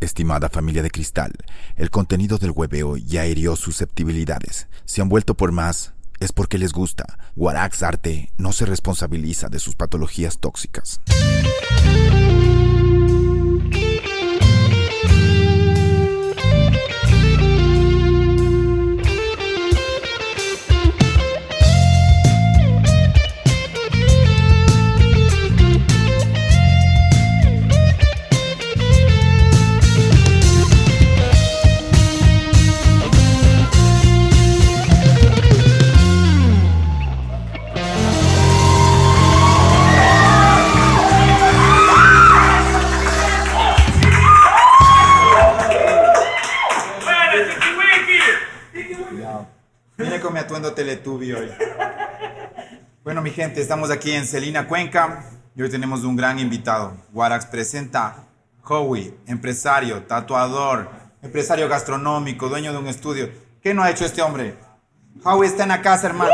Estimada familia de cristal, el contenido del hueveo ya hirió susceptibilidades. Si han vuelto por más, es porque les gusta. Guarax Arte no se responsabiliza de sus patologías tóxicas. Hoy. Bueno, mi gente, estamos aquí en Celina, Cuenca y hoy tenemos un gran invitado. Warax presenta Howie, empresario, tatuador, empresario gastronómico, dueño de un estudio. ¿Qué no ha hecho este hombre? Howie está en la casa, hermano.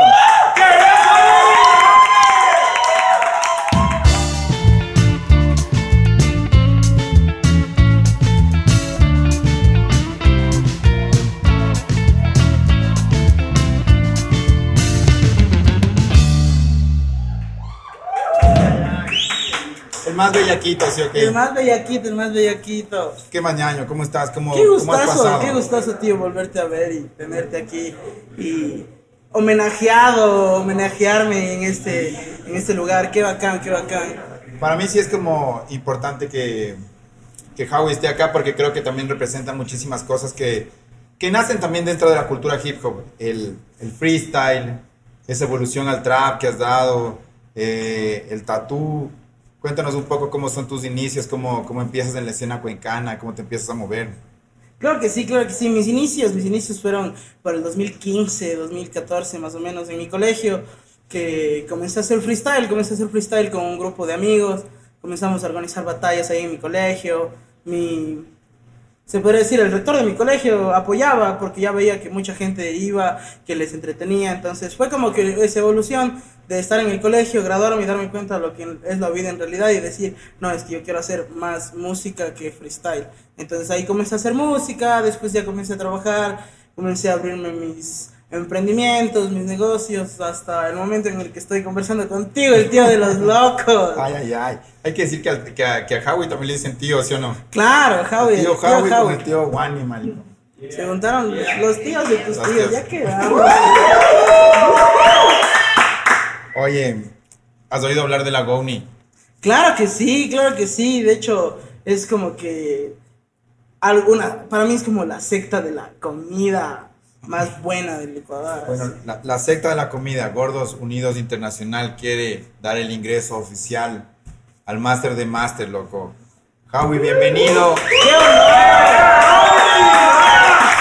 Más bellaquito, ¿sí o qué? El más bellaquito, el más bellaquito. ¿Qué mañaño? ¿Cómo estás? ¿Cómo, Qué cómo has gustazo, qué gustazo, tío, volverte a ver y tenerte aquí. Y homenajeado, homenajearme en este, en este lugar. Qué bacán, qué bacán. Para mí sí es como importante que, que Howie esté acá porque creo que también representa muchísimas cosas que, que nacen también dentro de la cultura hip hop. El, el freestyle, esa evolución al trap que has dado, eh, el tatú. Cuéntanos un poco cómo son tus inicios, cómo, cómo empiezas en la escena cuencana, cómo te empiezas a mover. Claro que sí, claro que sí. Mis inicios, mis inicios fueron por el 2015, 2014 más o menos en mi colegio, que comencé a hacer freestyle, comencé a hacer freestyle con un grupo de amigos, comenzamos a organizar batallas ahí en mi colegio, mi... Se podría decir, el rector de mi colegio apoyaba porque ya veía que mucha gente iba, que les entretenía, entonces fue como que esa evolución de estar en el colegio, graduarme y darme cuenta de lo que es la vida en realidad y decir, no, es que yo quiero hacer más música que freestyle. Entonces ahí comencé a hacer música, después ya comencé a trabajar, comencé a abrirme mis emprendimientos, mis negocios, hasta el momento en el que estoy conversando contigo, el tío de los locos. Ay, ay, ay. Hay que decir que, a, que a Howie también le dicen tío, ¿sí o no? Claro, Javi, El tío el tío Howie con el tío Wani, marico. Se juntaron los tíos de tus Los tíos, tíos. ya quedamos. Oye, ¿has oído hablar de la Goni? Claro que sí, claro que sí. De hecho, es como que alguna, para mí es como la secta de la comida más buena del Ecuador. Bueno, la, la secta de la comida, Gordos Unidos Internacional, quiere dar el ingreso oficial al máster de máster, loco. Howie, bienvenido. ¡Qué honor!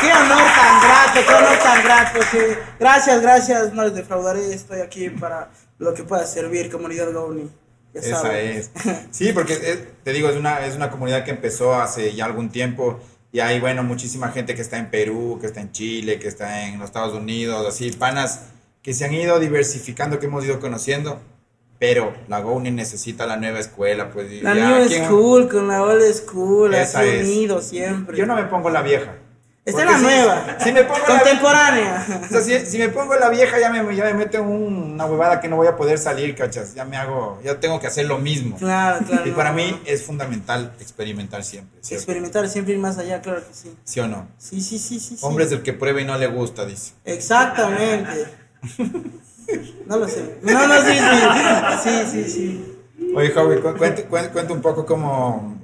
¡Qué honor tan grato! ¡Qué honor tan grato! que- Gracias, gracias, no les defraudaré. Estoy aquí para lo que pueda servir, comunidad. Ya Esa es. Sí, porque es- te digo, es una, es una comunidad que empezó hace ya algún tiempo y hay, bueno, muchísima gente que está en Perú, que está en Chile, que está en los Estados Unidos, así, panas que se han ido diversificando, que hemos ido conociendo, pero la Goni necesita la nueva escuela, pues. La ya, new ¿quién- school con la old school, así unido siempre. Yo no me pongo la vieja. En Porque la si- nueva. Si me pongo la Contemporánea. O sea, si, si me pongo la vieja ya me, ya me meto en un- una huevada que no voy a poder salir, cachas. Ya me hago, ya tengo que hacer lo mismo. Claro, claro. Y no, para no. mí es fundamental experimentar siempre. ¿sí, o- Experimentar, siempre ir más allá, claro que sí. ¿Sí o no? Sí, sí, sí, sí. sí. Hombre es el que prueba y no le gusta, dice. Exactamente. No lo sé. No, no, sí, sí. Sí, sí, sí. Oye, Javi, cu- cuente, cuen- cuente un poco cómo...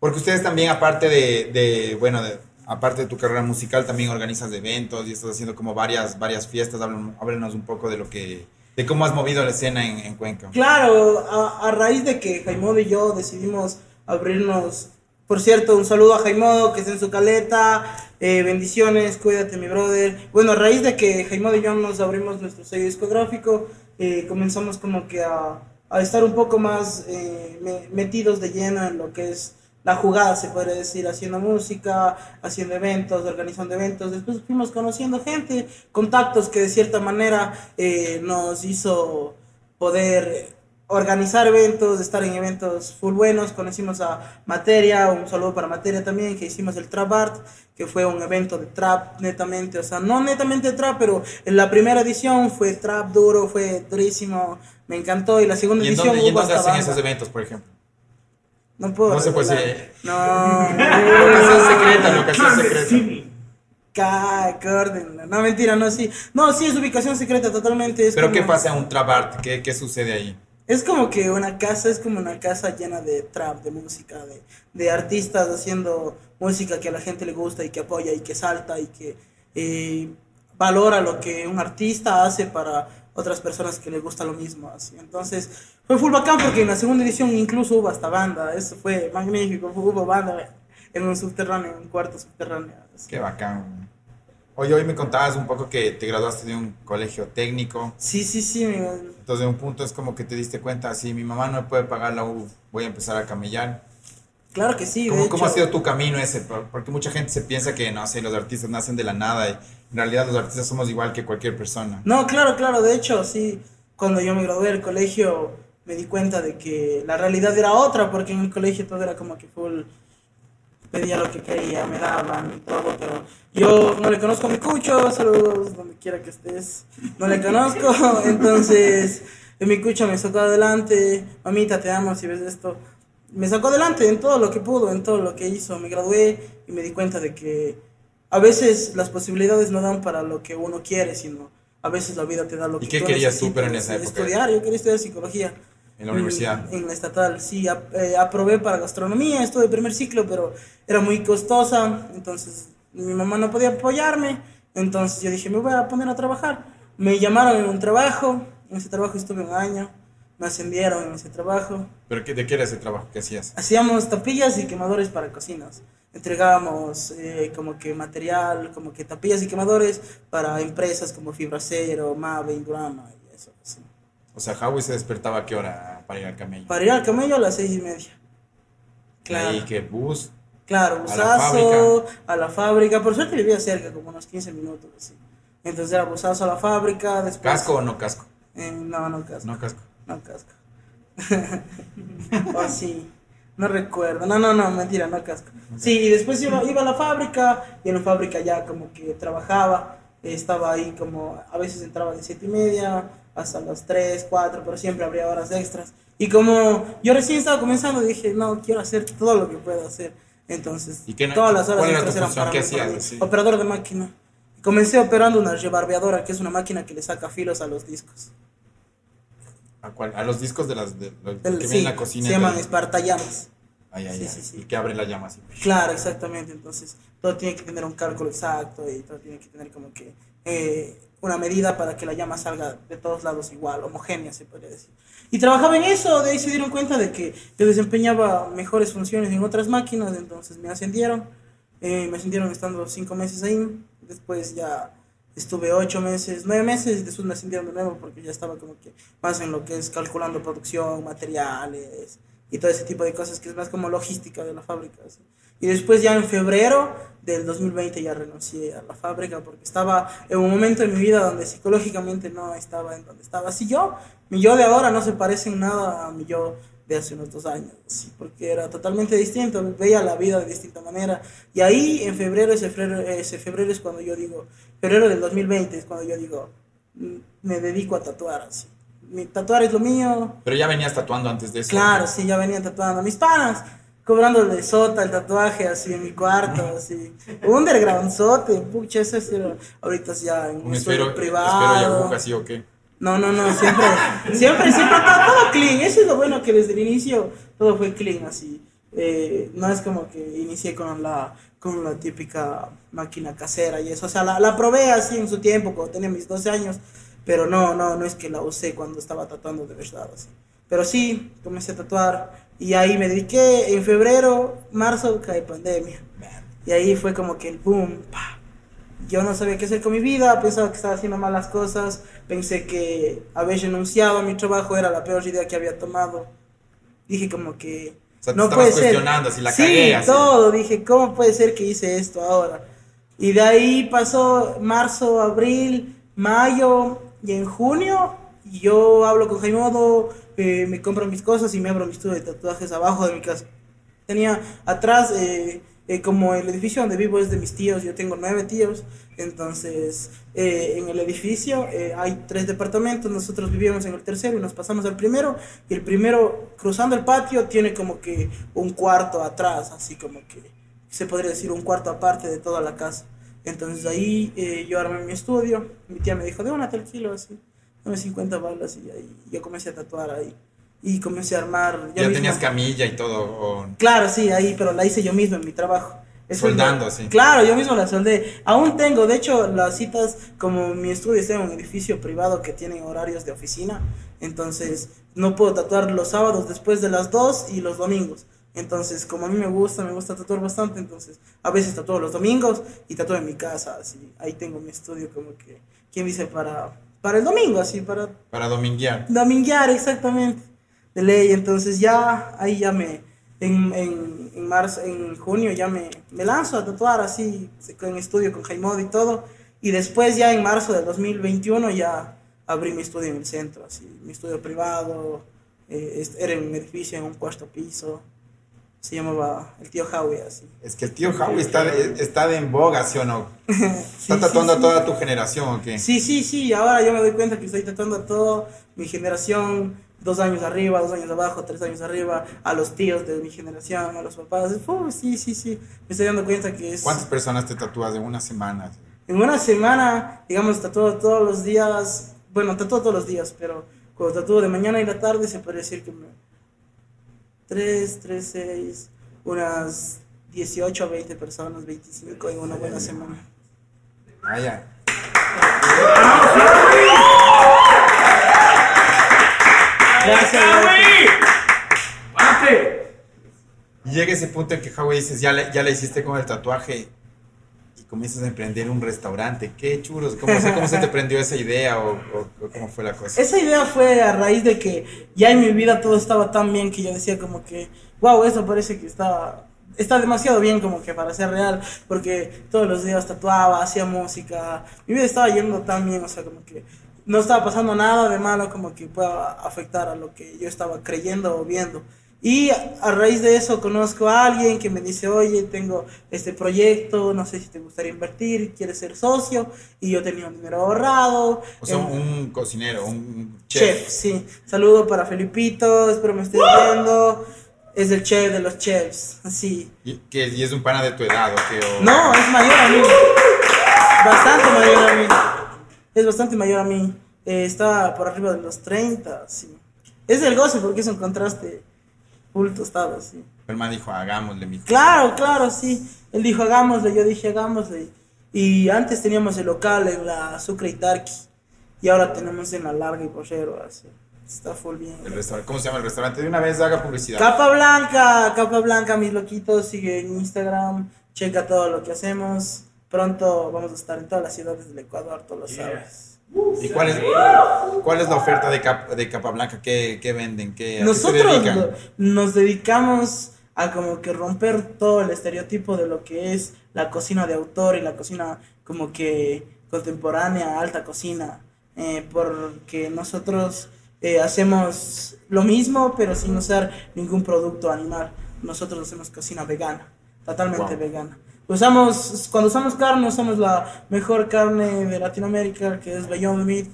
Porque ustedes también, aparte de, de, bueno, de- aparte de tu carrera musical, también organizas eventos y estás haciendo como varias, varias fiestas. Háblanos, un poco de lo que... De cómo has movido la escena en, en Cuenca. Claro, a, raíz de que Jaimodo y yo decidimos abrirnos. Por cierto, un saludo a Jaimodo que está en su caleta. eh, bendiciones, cuídate, mi brother. Bueno, a raíz de que Jaimodo y yo nos abrimos nuestro sello discográfico, eh, comenzamos como que a, estar un poco más eh, me- metidos de lleno en lo que es la jugada, se podría decir, haciendo música, haciendo eventos, organizando eventos. Después fuimos conociendo gente, contactos que de cierta manera eh, nos hizo poder organizar eventos, estar en eventos full buenos. Conocimos a Materia, un saludo para Materia también, que hicimos el Trap Art, que fue un evento de trap netamente, o sea, no netamente trap, pero en la primera edición fue trap duro, fue durísimo, me encantó. Y la segunda ¿Y en edición dónde, y en hubo dónde hasta hacen banda. esos eventos, por ejemplo? No puedo. No se puede decir. No. Locación secreta, locación secreta. Córdenla. No, mentira, no, sí. No, sí, es ubicación secreta totalmente. Es ¿Pero como- qué pasa en un trap art? ¿Qué, qué sucede ahí? Es como que una casa, es como una casa llena de trap, de música, de, de artistas haciendo música que a la gente le gusta y que apoya y que salta y que eh, valora lo que un artista hace para otras personas que les gusta lo mismo. Así. Entonces, fue full bacán porque en la segunda edición incluso hubo hasta banda. Eso fue magnífico. Hubo banda en un subterráneo, en un cuarto subterráneo. así. Qué bacán. Hoy, hoy me contabas un poco que te graduaste de un colegio técnico. Sí, sí, sí. mi- Entonces, de un punto es como que te diste cuenta, si mi mamá no me puede pagar la U, voy a empezar a camellar. Claro que sí. de ¿Cómo, cómo ha hecho. sido tu camino ese? Por- Porque mucha gente se piensa que, no sé, los artistas nacen de la nada y en realidad los artistas somos igual que cualquier persona. No, claro, claro. De hecho, sí, cuando yo me gradué del colegio me di cuenta de que la realidad era otra, porque en el colegio todo era como que full pedía lo que quería, me daban y todo, pero yo no le conozco a mi cucho, saludos donde quiera que estés, no le conozco, entonces en mi cucho me sacó adelante, mamita te amo si ves esto, me sacó adelante en todo lo que pudo, en todo lo que hizo, me gradué y me di cuenta de que a veces las posibilidades no dan para lo que uno quiere, sino a veces la vida te da lo ¿Y que qué querías tú, necesitas. pero en esa época? Estudiar, yo quería estudiar psicología. En la universidad. En, la estatal, sí. ap- eh, aprobé para gastronomía, estuve primer ciclo, pero era muy costosa, entonces mi mamá no podía apoyarme, entonces yo dije, me voy a poner a trabajar. Me llamaron en un trabajo, en ese trabajo estuve un año, me ascendieron en ese trabajo. ¿Pero qué, de qué era ese trabajo que hacías? Hacíamos tapillas y quemadores para cocinas. Entregábamos eh, como que material, como que tapillas y quemadores para empresas como Fibracero, Mave, Indurama y eso. así. O sea, Howie se despertaba a qué hora para ir al camello. Para ir al camello a las seis y media. Claro. Ahí que bus. Claro, A la busazo, a la fábrica. Por suerte vivía cerca, como unos 15 minutos. Así. Entonces era busazo a la fábrica. Después, ¿Casco o no casco? Eh, no, no casco. No casco. No casco. oh, sí. No recuerdo. No, no, no, mentira, no casco. Sí, y después iba, iba a la fábrica y en la fábrica ya como que trabajaba. Estaba ahí como, a veces entraba de siete y media hasta las 3, 4, pero siempre habría horas extras. Y como yo recién estaba comenzando, dije, no, quiero hacer todo lo que puedo hacer. Entonces, ¿Y no- todas las horas extras eran para ¿Qué mí, para hacías mí. así? Operador de máquina. Comencé operando una rebarbeadora, que es una máquina que le saca filos a los discos. ¿A, cuál? a los discos de las de, El- que sí, vienen en la cocina. se llaman espartallamas. Ay, ay, sí, ay. sí, sí. Y que abre la llama así. Claro, exactamente. Entonces, todo tiene que tener un cálculo exacto y todo tiene que tener como que eh, una medida para que la llama salga de todos lados igual, homogénea, se podría decir. Y trabajaba en eso, de ahí se dieron cuenta de que yo desempeñaba mejores funciones en otras máquinas, entonces me ascendieron. Eh, me ascendieron estando cinco meses ahí. Después ya estuve ocho meses, nueve meses, después me ascendieron de nuevo porque ya estaba como que más en lo que es calculando producción, materiales y todo ese tipo de cosas que es más como logística de la fábrica. así. Y después ya en febrero del 2020 ya renuncié a la fábrica porque estaba en un momento en mi vida donde psicológicamente no estaba en donde estaba. Así yo, mi yo de ahora no se parece en nada a mi yo de hace unos dos años, porque era totalmente distinto, veía la vida de distinta manera. Y ahí en febrero, ese febrero, ese febrero es cuando yo digo, febrero del 2020 es cuando yo digo, mm, me dedico a tatuar así. Mi tatuar es lo mío, Pero ya venías tatuando antes de eso. Claro, sí, ya venían tatuando. Mis panas, cobrándole sota el tatuaje así en mi cuarto, así. Underground, sote, pucha, eso es ahorita ya en Un un estudio espero y privado. aguja, ¿sí o qué? No, no, no, siempre, siempre, siempre todo, todo clean. Eso es lo bueno que desde el inicio todo fue clean, así. Eh, no es como que inicié con la, con la típica máquina casera y eso. O sea, la, la probé así en su tiempo, cuando tenía mis 12 años, pero no, no, no es que la usé cuando estaba tatuando de verdad, así. Pero sí, comencé a tatuar y ahí me dediqué. En febrero, marzo, cae pandemia. Y ahí fue como que el boom, pa. Yo no sabía qué hacer con mi vida, pensaba que estaba haciendo malas cosas, pensé que haber renunciado a mi trabajo era la peor idea que había tomado. Dije como que O sea, no puede ser. cuestionando si la sí, cagué, así. todo, dije, ¿cómo puede ser que hice esto ahora? Y de ahí pasó marzo, abril, mayo y en junio yo hablo con Jaimodo, eh, me compro mis cosas y me abro mi estudio de tatuajes abajo de mi casa. Tenía atrás, eh, eh, como el edificio donde vivo es de mis tíos, yo tengo nueve tíos, entonces eh, en el edificio eh, hay tres departamentos, nosotros vivíamos en el tercero y nos pasamos al primero, y el primero cruzando el patio tiene como que un cuarto atrás, así como que se podría decir un cuarto aparte de toda la casa. Entonces ahí eh, yo armé mi estudio, mi tía me dijo, de una te alquilo así, dame 50 balas y yo comencé a tatuar ahí. Y comencé a armar... yo Ya tenías camilla y todo. o- Claro, sí, ahí, pero la hice yo mismo en mi trabajo. Es Soldando, sí. Claro, yo mismo la soldé. Aún tengo, de hecho, las citas, como mi estudio está en un edificio privado que tiene horarios de oficina, entonces no puedo tatuar los sábados después de las 2 y los domingos. Entonces, como a mí me gusta, me gusta tatuar bastante, entonces a veces tatúo los domingos y tatúo en mi casa, así. Ahí tengo mi estudio como que, ¿quién dice? Para, para el domingo, así, para Para dominguear. Dominguear, exactamente. De ley, entonces ya, ahí ya me, en, en, en marzo, en junio ya me, me lanzo a tatuar así, en estudio con Jaimod y todo. Y después ya en marzo del 2021 ya abrí mi estudio en el centro, así, mi estudio privado, eh, era en un edificio, en un cuarto piso. Se llamaba el tío Howie, así. Es que el tío Howie está está de en boga, ¿sí o no? Sí, Está sí, tatuando sí. a toda tu generación, ¿o qué? Sí, sí, sí, ahora yo me doy cuenta que estoy tratando a toda mi generación, dos años arriba, dos años abajo, tres años arriba, a los tíos de mi generación, a los papás. Uf, sí, sí, sí, me estoy dando cuenta que es... ¿Cuántas personas te tatúas de una semana? En una semana, digamos, tatúo todos los días, bueno, tatúo todos los días, pero cuando tatúo de mañana y la tarde se puede decir que me... 3, 3, 6, unas 18 a 20 personas, 25 en una buena semana. Ah, Gracias. Y llega ese punto en que Howie dices, ya le, ya le hiciste con el tatuaje y comienzas a emprender un restaurante. ¿Qué churos? ¿Cómo, se- cómo se te prendió esa idea o, o- o cómo fue la cosa? Esa idea fue a raíz de que ya en mi vida todo estaba tan bien que yo decía como que, wow, eso parece que está, está demasiado bien como que para ser real, porque todos los días tatuaba, hacía música, mi vida estaba yendo tan bien, o sea, como que no estaba pasando nada de malo como que pueda afectar a lo que yo estaba creyendo o viendo. Y a raíz de eso conozco a alguien que me dice, oye, tengo este proyecto, no sé si te gustaría invertir, quieres ser socio, y yo tenía un dinero ahorrado. O sea, eh, un cocinero, un Chef. chef. sí. Saludo para Felipito, espero me estés viendo. Es el chef de los chefs, así. Y, que, y es un pana de tu edad, ¿o qué? O- No, es mayor a mí. Bastante mayor a mí. Es bastante mayor a mí. Eh, está por arriba de los 30, sí. Es el goce porque es un contraste full tostado, sí. El man dijo, hagámosle, mi Claro, claro, sí. Él dijo, hagámosle, yo dije, hagámosle. Y antes teníamos el local en la Sucre y Tarqui. Y ahora tenemos en la Larga y Pochero, así. Está full bien. El restaurante, ¿Cómo se llama el restaurante? De una vez haga publicidad. Capa Blanca, Capa Blanca, mis loquitos, sigue en Instagram, checa todo lo que hacemos. Pronto vamos a estar en todas las ciudades del Ecuador, tú lo sabes. ¿Y cuál es, cuál es la oferta de, Cap- de Capa Blanca? ¿Qué, qué venden? ¿Qué, qué Nosotros lo- nos dedicamos a como que romper todo el estereotipo de lo que es la cocina de autor y la cocina como que contemporánea, alta cocina, eh, porque nosotros eh, hacemos lo mismo pero sin usar ningún producto animal. Nosotros hacemos cocina vegana, totalmente Wow. vegana. Usamos, cuando usamos carne, usamos la mejor carne de Latinoamérica, que es Beyond Meat.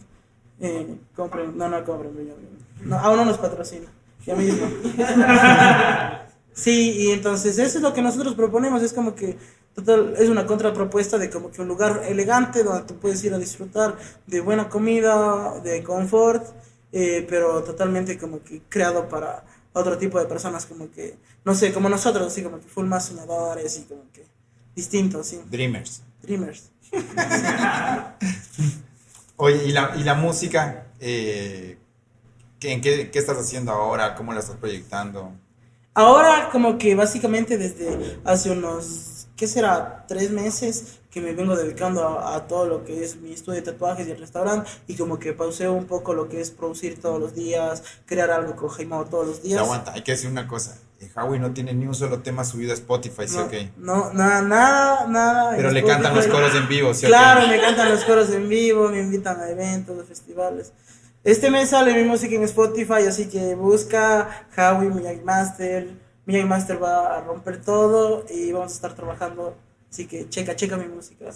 Eh, compren, no, no compren Beyond Meat. No, aún no nos patrocina. Ya mismo. Sí, y entonces eso es lo que nosotros proponemos, es como que total, es una contrapropuesta de como que un lugar elegante donde tú puedes ir a disfrutar de buena comida, de confort, eh, pero totalmente como que creado para otro tipo de personas como que, no sé, como nosotros, así como que full más soñadores y como que sí, Dreamers. dreamers. Oye, ¿y la, y la música? Eh, ¿qué, en qué, qué estás haciendo ahora? ¿Cómo la estás proyectando? Ahora como que básicamente desde hace unos, ¿qué será? Tres meses que me vengo dedicando a, a todo lo que es mi estudio de tatuajes y el restaurante y como que pauseo un poco lo que es producir todos los días, crear algo con Jaimao todos los días. aguanta, hay que decir una cosa. Eh, Howie no tiene ni un solo tema subido a Spotify, ¿sí No, o qué? no, nada, nada, nada. Pero le cantan los coros en vivo, ¿sí o Claro, me cantan los coros en vivo, me invitan a eventos, a festivales. Este mes sale mi música en Spotify, así que busca Howie Miyagi Master. Miyagi Master va a romper todo y vamos a estar trabajando. Así que checa, checa mi música.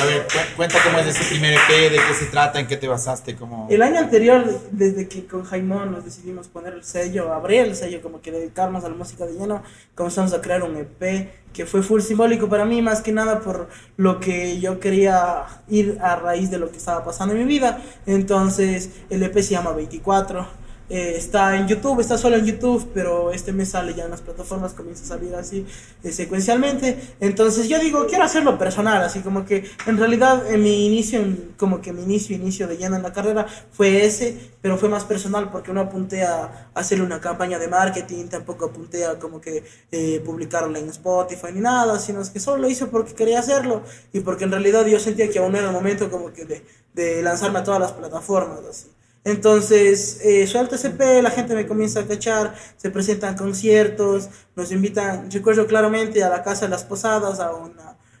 A ver, cu- cuenta cómo es ese primer EP, de qué se trata, en qué te basaste, cómo... El año anterior, desde que con Jaimón nos decidimos poner el sello, abrir el sello, como que dedicarnos a la música de lleno, comenzamos a crear un EP que fue full simbólico para mí, más que nada por lo que yo quería ir a raíz de lo que estaba pasando en mi vida. Entonces, el EP se llama 24. Eh, está en YouTube, está solo en YouTube, pero este mes sale ya en las plataformas, comienza a salir así eh, secuencialmente. Entonces yo digo, quiero hacerlo personal, así como que en realidad en mi inicio, como que mi inicio, inicio de lleno en la carrera fue ese, pero fue más personal porque no apunté a, hacerle una campaña de marketing, tampoco apunté a como que eh, publicarlo en Spotify ni nada, sino es que solo lo hice porque quería hacerlo y porque en realidad yo sentía que aún era el momento como que de, de lanzarme a todas las plataformas, así. Entonces, eh, suelto ese P, la gente me comienza a cachar, se presentan conciertos, nos invitan, recuerdo claramente a la Casa de las Posadas, a un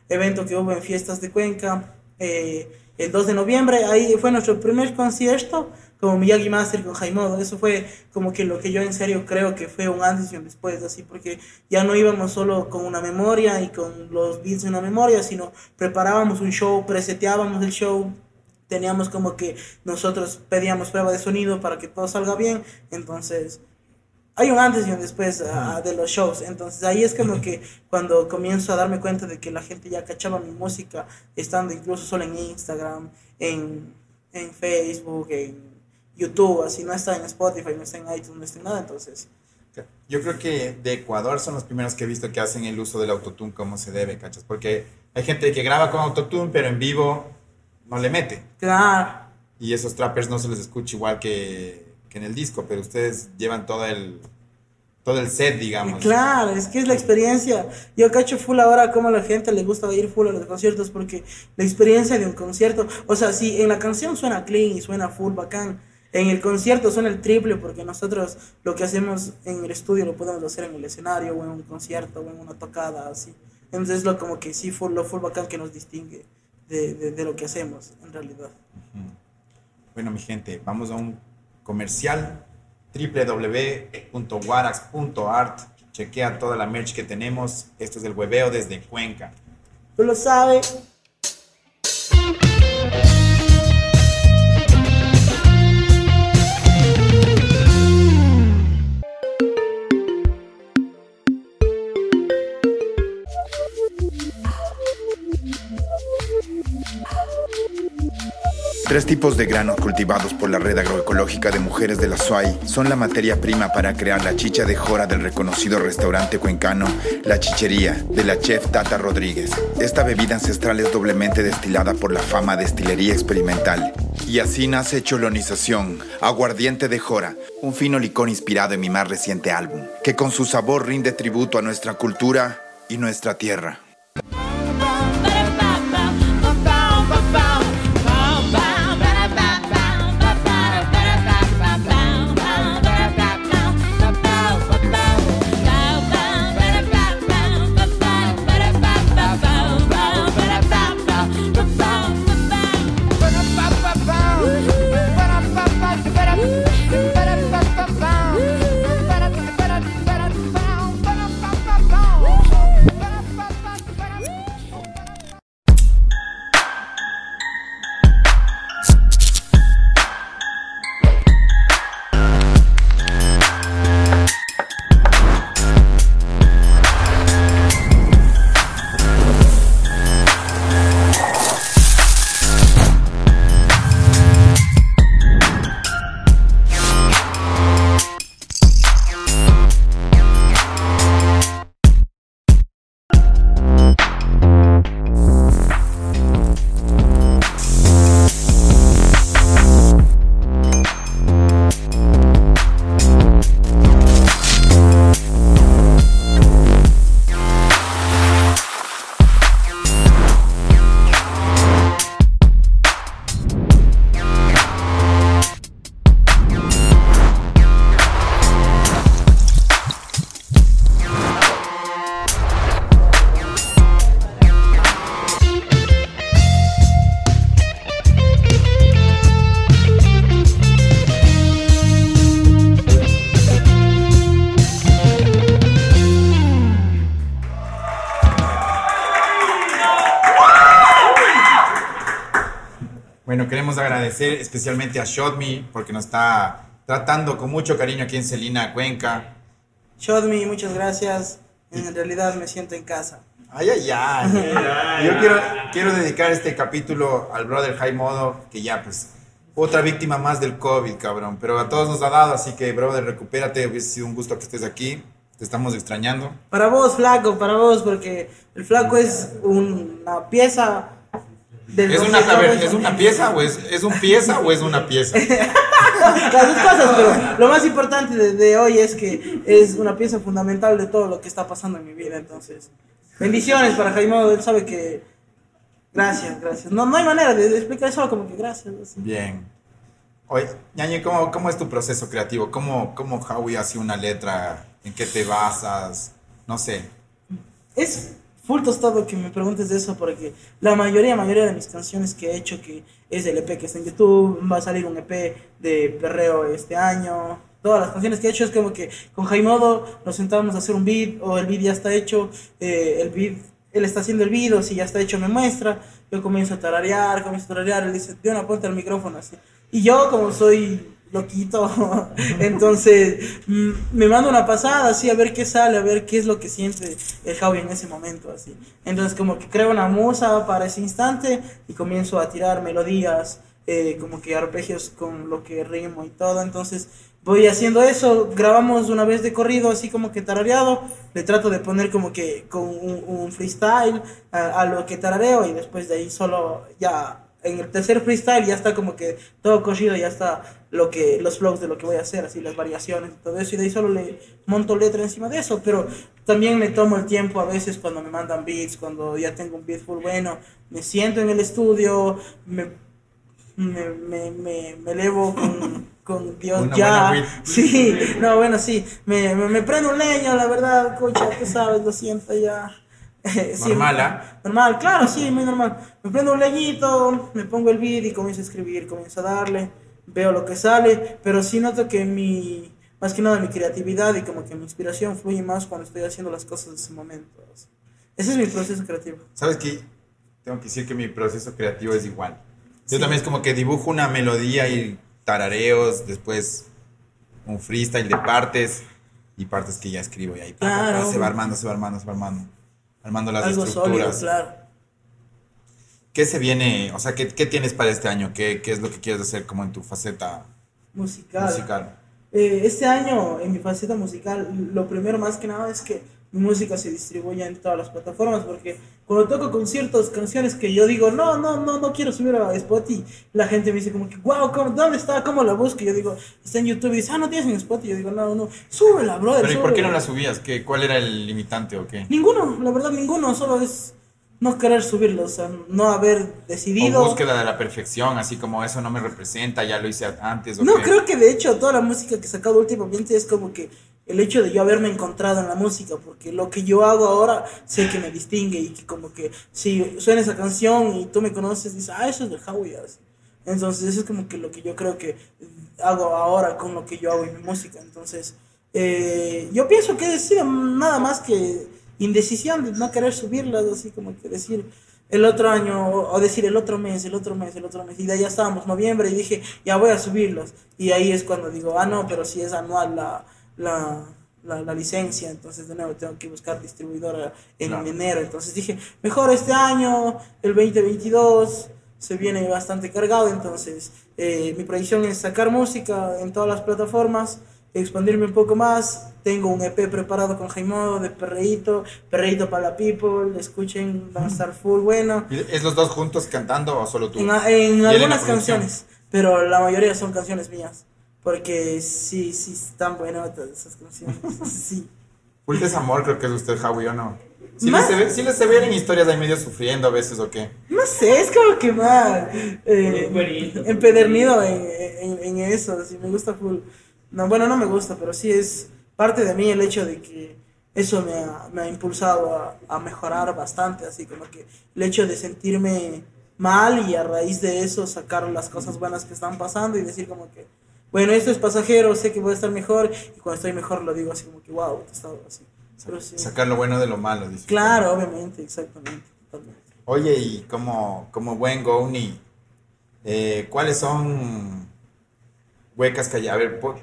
evento que hubo en Fiestas de Cuenca, eh, el 2 de noviembre, ahí fue nuestro primer concierto como Miyagi Master con Jaimodo, eso fue como que lo que yo en serio creo que fue un antes y un después, así, porque ya no íbamos solo con una memoria y con los beats de una memoria, sino preparábamos un show, preseteábamos el show, teníamos como que nosotros pedíamos prueba de sonido para que todo salga bien, entonces hay un antes y un después ah, de los shows, entonces ahí es como que cuando comienzo a darme cuenta de que la gente ya cachaba mi música, estando incluso solo en Instagram, en, en Facebook, en YouTube, así no está en Spotify, no está en iTunes, no está en nada, entonces... Yo creo que de Ecuador son los primeros que he visto que hacen el uso del autotune como se debe, ¿cachas? Porque hay gente que graba con autotune, pero en vivo no le mete. Claro. Y esos trappers no se les escucha igual que, que en el disco, pero ustedes llevan todo el, todo el set, digamos. Claro, es que es la experiencia. Yo cacho full ahora como a la gente le gusta ir full a los conciertos porque la experiencia de un concierto, o sea, si en la canción suena clean y suena full bacán, en el concierto suena el triple porque nosotros lo que hacemos en el estudio lo podemos hacer en el escenario o en un concierto o en una tocada así. Entonces es lo como que sí full, lo full bacán que nos distingue de, de, de lo que hacemos en realidad. Bueno, mi gente, vamos a un comercial www.warax.art. Chequea toda la merch que tenemos. Esto es el hueveo desde Cuenca. Tú lo sabes. Tres tipos de granos cultivados por la red agroecológica de mujeres de la SUAI son la materia prima para crear la chicha de jora del reconocido restaurante cuencano La Chichería de la chef Tata Rodríguez. Esta bebida ancestral es doblemente destilada por la fama destilería experimental. Y así nace Cholonización, aguardiente de jora, un fino licor inspirado en mi más reciente álbum, que con su sabor rinde tributo a nuestra cultura y nuestra tierra. Queremos agradecer especialmente a Shotme porque nos está tratando con mucho cariño aquí en Celina, Cuenca. Shotme, muchas gracias. En realidad me siento en casa. Ay, ay, ay. Yo quiero, quiero dedicar este capítulo al brother High Modo, que ya pues otra víctima más del COVID, cabrón. Pero a todos nos ha dado, así que, brother, recupérate. Hubiese sido un gusto que estés aquí. Te estamos extrañando. Para vos, flaco, para vos, porque el flaco es una pieza ¿Es una, ¿Es una pieza o es, es un pieza o es una pieza? Las dos cosas, pero lo más importante de, de, hoy es que es una pieza fundamental de todo lo que está pasando en mi vida. Entonces, bendiciones para Jaime. Él sabe que. Gracias, gracias. No, no hay manera de, explicar eso como que gracias. Bien. Oye, Ñañe, ¿cómo, ¿cómo es tu proceso creativo? ¿Cómo, cómo Howie hace una letra? ¿En qué te basas? No sé. Es full tostado que me preguntes de eso porque la mayoría, mayoría de mis canciones que he hecho, que es el EP que está en YouTube, va a salir un EP de perreo este año. Todas las canciones que he hecho es como que con Jaimodo nos sentamos a hacer un beat o el beat ya está hecho, eh, el beat, él está haciendo el beat o si ya está hecho me muestra, yo comienzo a tararear, comienzo a tararear, él dice, una ponte al micrófono así. Y yo como soy loquito. Entonces, mm, me manda una pasada, así, a ver qué sale, a ver qué es lo que siente el Javi en ese momento, así. Entonces, como que creo una musa para ese instante y comienzo a tirar melodías, eh, como que arpegios con lo que rimo y todo. Entonces, voy haciendo eso, grabamos una vez de corrido, así como que tarareado, le trato de poner como que con un, freestyle a, a, lo que tarareo y después de ahí solo ya en el tercer freestyle ya está como que todo cogido, ya está lo que, los flows de lo que voy a hacer, así las variaciones y todo eso, y de ahí solo le monto letra encima de eso, pero también me tomo el tiempo a veces cuando me mandan beats, cuando ya tengo un beat full bueno, me siento en el estudio, me, me, me, me, elevo con, con Dios ya. Sí, no, bueno, sí, me, me, prendo un leño, la verdad, cocha, tú sabes, lo siento ya. normal, ¿ah? Normal, claro, sí, muy normal. Me prendo un leñito, me pongo el beat y comienzo a escribir, comienzo a darle, veo lo que sale, pero sí noto que mi, más que nada mi creatividad y como que mi inspiración fluye más cuando estoy haciendo las cosas en ese momento. Ese es mi proceso creativo. ¿Sabes qué? Tengo que decir que mi proceso creativo es igual. Yo también es como que dibujo una melodía y tarareos, después un freestyle de partes y partes que ya escribo y ahí se va armando, se va armando, se va armando armando las estructuras. claro. ¿Qué se viene? O sea, ¿qué, ¿qué, tienes para este año? ¿Qué, ¿Qué, es lo que quieres hacer como en tu faceta musical? musical? Eh, este año, en mi faceta musical, lo primero más que nada es que música se distribuya en todas las plataformas, porque cuando toco conciertos, canciones que yo digo, no, no, no, no quiero subir a Spotify, la gente me dice como que, wow, ¿dónde está? ¿Cómo la busco? Y yo digo, está en YouTube, y dice, ah, no tienes en Spotify, yo digo, no, no, súbela, brother. Pero ¿y por qué no la subías? ¿Qué, ¿Cuál era el limitante o qué? Ninguno, la verdad, ninguno, solo es no querer subirlo, o sea, no haber decidido. O búsqueda de la perfección, así como eso no me representa, ya lo hice antes. no, creo que de hecho toda la música que he sacado últimamente es como que el hecho de yo haberme encontrado en la música, porque lo que yo hago ahora sé que me distingue y que como que si suena esa canción y tú me conoces, dices, ah, eso es de Howie. Entonces eso es como que lo que yo creo que hago ahora con lo que yo hago en mi música. Entonces eh, yo pienso que es nada más que indecisión de no querer subirlas, así como que decir el otro año, o decir el otro mes, el otro mes, el otro mes, y de ahí ya estábamos, noviembre, y dije, ya voy a subirlos, y ahí es cuando digo, ah, no, pero si es anual la, la, la, licencia, entonces de nuevo tengo que buscar distribuidora en enero. Entonces dije, mejor este año, el 2022, se viene bastante cargado, entonces eh, mi predicción es sacar música en todas las plataformas, expandirme un poco más. Tengo un EP preparado con Jaimodo de Perreíto, Perreíto para la People, escuchen, van a estar full bueno. ¿Es los dos juntos cantando o solo tú? En, en algunas canciones, pero la mayoría son canciones mías. Porque sí, sí están buenas esas canciones. sí. Full desamor creo que es usted, Javi, ¿o no? ¿Sí les, se ve, ¿Sí les se ven en historias ahí medio sufriendo a veces o qué? No sé, es como que más eh, empedernido en, en, en, eso, así me gusta full. No, bueno, no me gusta, pero sí es parte de mí el hecho de que eso me ha, me ha impulsado a, a, mejorar bastante, así como que el hecho de sentirme mal y a raíz de eso sacar las cosas buenas que están pasando y decir como que bueno, esto es pasajero, sé que voy a estar mejor, y cuando estoy mejor lo digo así como que, wow, he estado así. Sacar lo bueno de lo malo, dice. Claro, obviamente, exactamente, Oye, y como, como buen Goni, Eh, ¿Cuáles son huecas callejeras? A ver, po-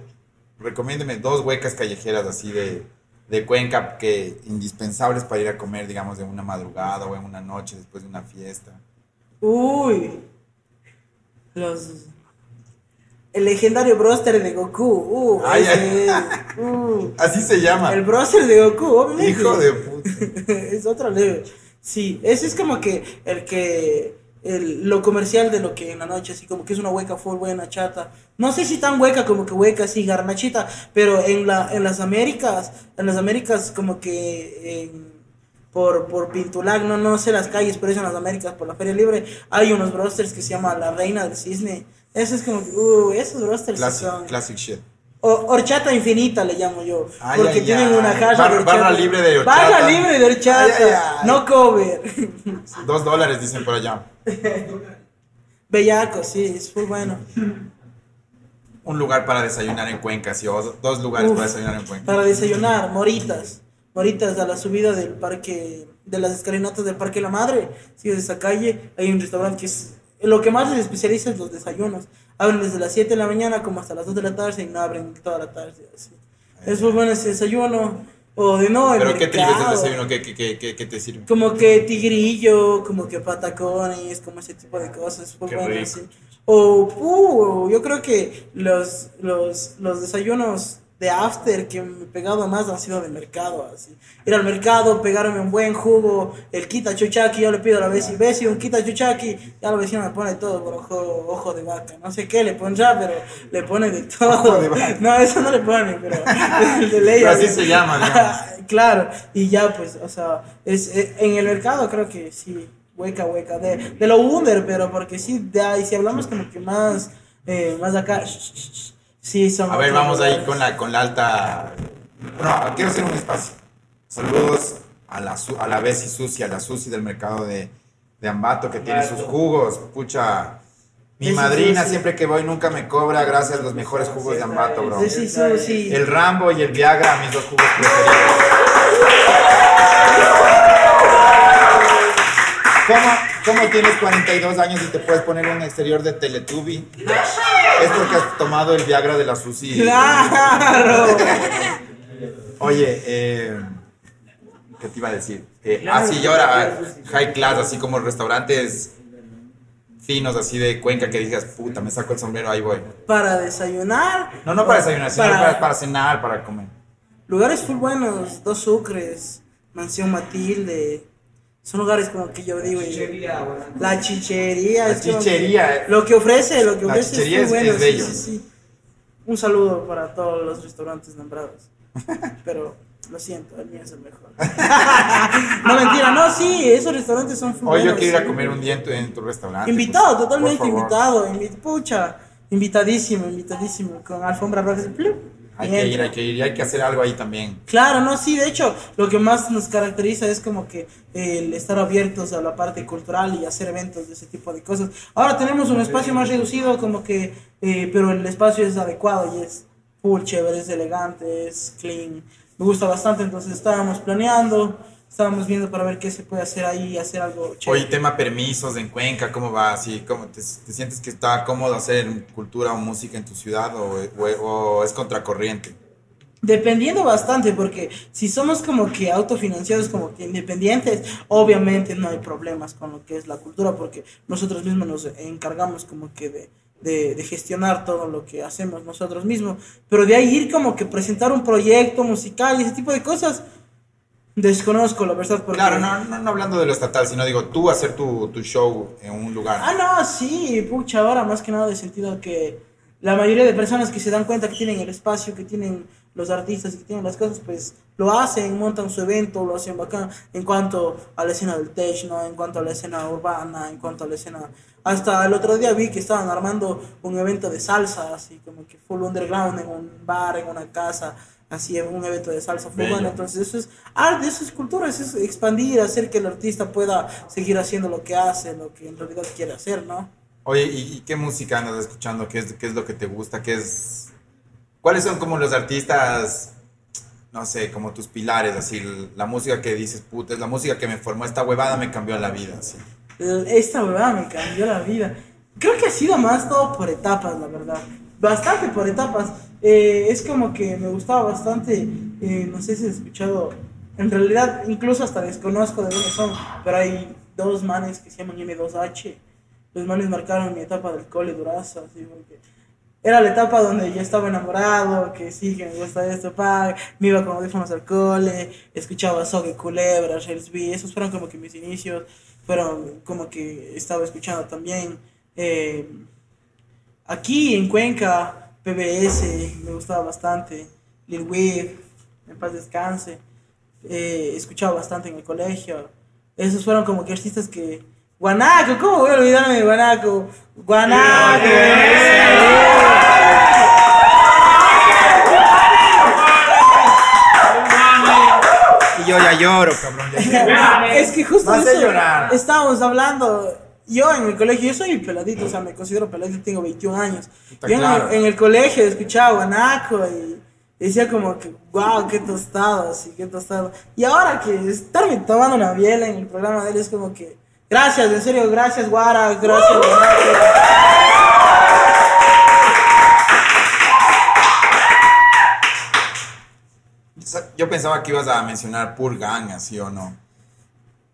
recomiéndeme dos huecas callejeras así de, de Cuenca que indispensables para ir a comer, digamos, de una madrugada o en una noche después de una fiesta. Uy. Los. El legendario broster de Goku. Uh, Ay, ese ay. es. Uh. Así se llama. El broster de Goku, obviamente. Hijo de puta. es otro level. Sí, ese es como que el que. El, lo comercial de lo que en la noche, así como que es una hueca full buena, chata. No sé si tan hueca como que hueca, así, garnachita, pero en, la, en las Américas, en las Américas, como que en- por, por Pintulac, no, no sé las calles, pero eso en las Américas, por la Feria Libre, hay unos brosters que se llama La Reina del Cisne. Eso es como uh, esos brosters sí Classic, son. classic shit. O- horchata infinita le llamo yo. Ay, porque ay, tienen ay. una caja Barra- de horchata. barra libre de horchata. Barra libre de horchata. No cover. Dos dólares dicen por allá. Bellaco, sí, es muy bueno. Un lugar para desayunar en Cuenca, sí, dos lugares Uf, para desayunar en Cuenca. Para desayunar, moritas. Moritas a la subida del parque, de las escalinatas del Parque La Madre. Sigues esa calle, hay un restaurante que es. Lo que más les especializa es los desayunos. Abren desde las 7 de la mañana como hasta las 2 de la tarde y no abren toda la tarde. Así. Es muy bueno ese desayuno. O de no, el ¿Pero qué tribes del mercado. desayuno? ¿Qué, qué, qué, qué, qué te sirve? Como que tigrillo, como que patacones, como ese tipo de cosas. Muy Qué bueno, rico. sí. O, uh, yo creo que los, los, los desayunos de after que me he pegado más han sido de mercado, así. Ir al mercado, pegarme un buen jugo, el quita chuchaki, yo le pido a la vecina, Besi, un quita chuchaki, ya la vecina me pone todo por ojo, ojo de vaca, no sé qué le pondrá, pero le pone de todo. Ojo de vaca. No, eso no le pone, pero el de ley. Pero así así. se llama, ¿no? claro, y ya pues, o sea, es, eh, en el mercado creo que sí, hueca, hueca, de, de lo under, pero porque sí, de ahí, si hablamos como que más, eh, más acá, sh- sh- sh- sí, son A ver, vamos ahí con la, con la alta. No, quiero hacer un espacio. Saludos a la, a la Bessie Susi, a la Susi del mercado de, de Ambato que tiene sus jugos. Pucha, mi Bessie madrina Susi. siempre que voy nunca me cobra gracias a los mejores jugos de Ambato, bro. Sí, sí, sí, sí. El Rambo y el Viagra, mis dos jugos preferidos. ¿Cómo, ¿Cómo tienes 42 años y te puedes poner un exterior de Teletubby? Es porque has tomado el Viagra de la Susi. Claro. Oye, eh, ¿qué te iba a decir? Eh, así y ahora ah, high class, así como restaurantes finos, así de Cuenca que digas, puta, me saco el sombrero, ahí voy. Para desayunar. No, no para desayunar, sino Para- para, para cenar, para comer. Lugares full buenos, Dos Sucres, Mansión Matilde. Son lugares como que yo digo. La chichería. La es como que chichería. Lo que ofrece, lo que La ofrece chichería es muy bueno. es bello. Sí, sí, sí. Un saludo para todos los restaurantes nombrados. Pero lo siento, el mío es el mejor. no mentira, no, sí, esos restaurantes son Hoy yo quiero ir a comer un día en tu, en tu restaurante. Invitado, pues, totalmente por favor. invitado. invi- pucha, invitadísimo, invitadísimo. Con alfombra roja. Hay que ir, hay que ir, y hay que hacer algo ahí también. Claro, no, sí, de hecho, lo que más nos caracteriza es como que el estar abiertos a la parte cultural y hacer eventos de ese tipo de cosas. Ahora tenemos un espacio más reducido, como que, eh, pero el espacio es adecuado y es full chévere, es elegante, es clean. Me gusta bastante, entonces estábamos planeando, estábamos viendo para ver qué se puede hacer ahí, hacer algo chévere. Oye, tema permisos en Cuenca, ¿cómo va? Así, ¿cómo te, te sientes que está cómodo hacer cultura o música en tu ciudad o, o- o es contracorriente? Dependiendo bastante, porque si somos como que autofinanciados, como que independientes, obviamente no hay problemas con lo que es la cultura, porque nosotros mismos nos encargamos como que de, de, de gestionar todo lo que hacemos nosotros mismos. Pero de ahí ir como que presentar un proyecto musical y ese tipo de cosas, desconozco la verdad. Porque... Claro, no, no, no hablando de lo estatal, sino digo, tú hacer tu, tu show en un lugar. Ah, no, sí, pucha, ahora más que nada de sentido que la mayoría de personas que se dan cuenta que tienen el espacio, que tienen los artistas y que tienen las cosas, pues lo hacen, montan su evento, lo hacen bacán en cuanto a la escena del techno, en cuanto a la escena urbana, en cuanto a la escena... Hasta el otro día vi que estaban armando un evento de salsa, así como que full underground, en un bar, en una casa, así un evento de salsa full bueno. Entonces eso es arte, eso es cultura, eso es expandir, hacer que el artista pueda seguir haciendo lo que hace, lo que en realidad quiere hacer, ¿no? Oye, ¿y, y qué música andas escuchando? ¿Qué es, ¿Qué es lo que te gusta? ¿Qué es... ¿Cuáles son como los artistas, no sé, como tus pilares, así, la música que dices, puta, es la música que me formó, esta huevada me cambió la vida, así? Esta huevada me cambió la vida. Creo que ha sido más todo por etapas, la verdad. Bastante por etapas. Eh, es como que me gustaba bastante. eh, no sé si has escuchado. En realidad, incluso hasta desconozco de dónde son. Pero hay dos manes que se llaman M2H. Los manes marcaron mi etapa del cole durazo. Así porque era la etapa donde yo estaba enamorado, que sí, que me gusta esto, me iba con audífonos al cole, escuchaba Sogue Culebra, Shells B, esos fueron como que mis inicios, fueron como que estaba escuchando también. eh, aquí en Cuenca, PBS, me gustaba bastante, Lil Weed, en paz descanse, eh, escuchaba bastante en el colegio. Esos fueron como que artistas que... Guanaco, ¿cómo voy a olvidarme de Guanaco? Guanaco. Yo ya lloro, cabrón. ya lloro. es que justo eso llorar. estábamos hablando. Yo en el colegio, yo soy peladito, o sea, me considero peladito, tengo 21 años. Yo en, el, en el colegio escuchaba Guanaco y decía como que, wow, qué tostado, así, qué tostado. Y ahora que estarme tomando una biela en el programa de él es como que, gracias, en serio, gracias, Guara, gracias, Guanaco. Yo pensaba que ibas a mencionar Purgang, así o no.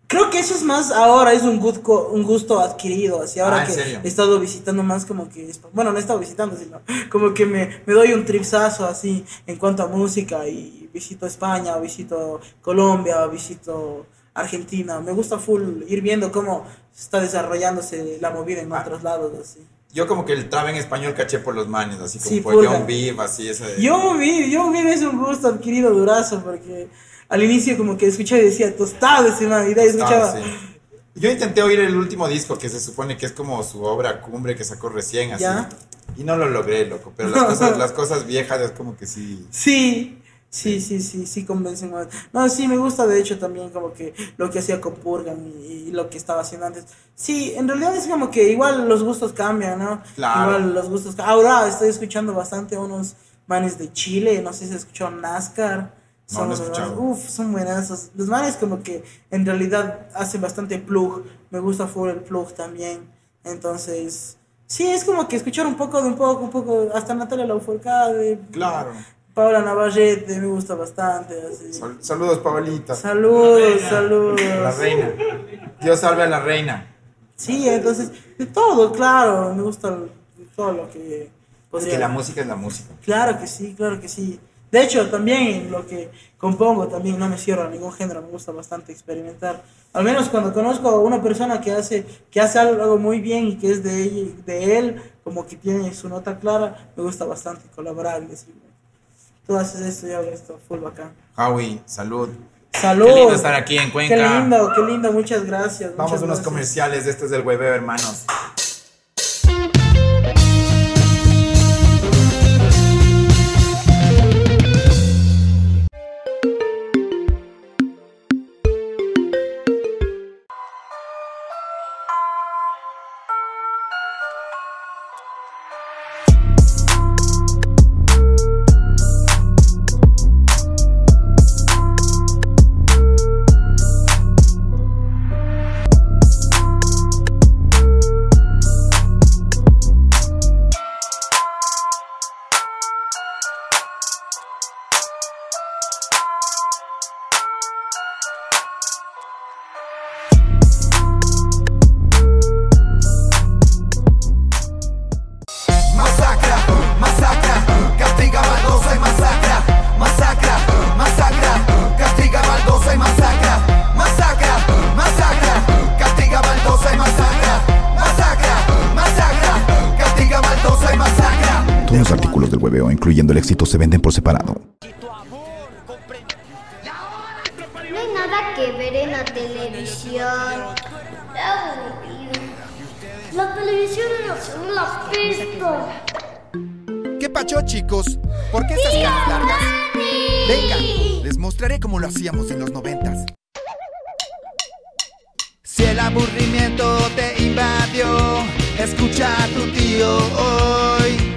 Creo que eso es más ahora, es un gusto, un gusto adquirido, así ahora Ah, ¿en que serio? he estado visitando más como que, bueno, no he estado visitando, sino como que me, me doy un tripsazo así en cuanto a música y visito España, visito Colombia, visito Argentina, me gusta full ir viendo cómo está desarrollándose la movida en Ah. otros lados, así. Yo como que el trap en español caché por los manes, así como Sí, por Purga. John Beef, así ese. de- Yo vi, yo vi es un gusto adquirido durazo porque al inicio como que escuchaba y decía tostado ese man y de ahí escuchaba... Sí. Yo intenté oír el último disco que se supone que es como su obra cumbre que sacó recién, así. ¿Ya? Y no lo logré, loco. Pero las cosas, las cosas viejas es como que sí. Sí, sí, sí, sí, sí convencen más. No, sí, me gusta de hecho también como que lo que hacía con Purgan y, y lo que estaba haciendo antes. Sí, en realidad es como que igual los gustos cambian, ¿no? Claro. Igual los gustos Ahora estoy escuchando bastante a unos manes de Chile, no sé si has escuchado NASCAR. No, no Son- escuchado. Uf, son buenazos. Los manes como que en realidad hacen bastante plug. Me gusta full el plug también. Entonces, sí, es como que escuchar un poco de un poco, un poco, hasta Natalia Lafourcade. Claro. Paula Navarrete me gusta bastante. Así. Sal- saludos, Paolita. Saludos, saludos. La reina. Dios salve a la reina. Sí, entonces, de todo, claro, me gusta todo lo que Es podría. que la música es la música. Claro que sí, claro que sí. De hecho, también lo que compongo, también no me cierro a ningún género, me gusta bastante experimentar. Al menos cuando conozco a una persona que hace, que hace algo muy bien y que es de, ella, de él, como que tiene su nota clara, me gusta bastante colaborar y decirle, tú haces esto, yo hago esto, full bacán. Howie, salud. Salud. Qué lindo estar aquí en Cuenca. Qué lindo, qué lindo, muchas gracias. Vamos muchas a unos gracias. comerciales. Este es del hueveo, hermanos. Incluyendo el éxito, se venden por separado. No hay nada que ver en la televisión. La televisión es una pista. ¿Qué pacho, chicos? ¿Por qué esas caras largas? Venga, les mostraré cómo lo hacíamos en los noventas. Si el aburrimiento te invadió, escucha a tu tío hoy.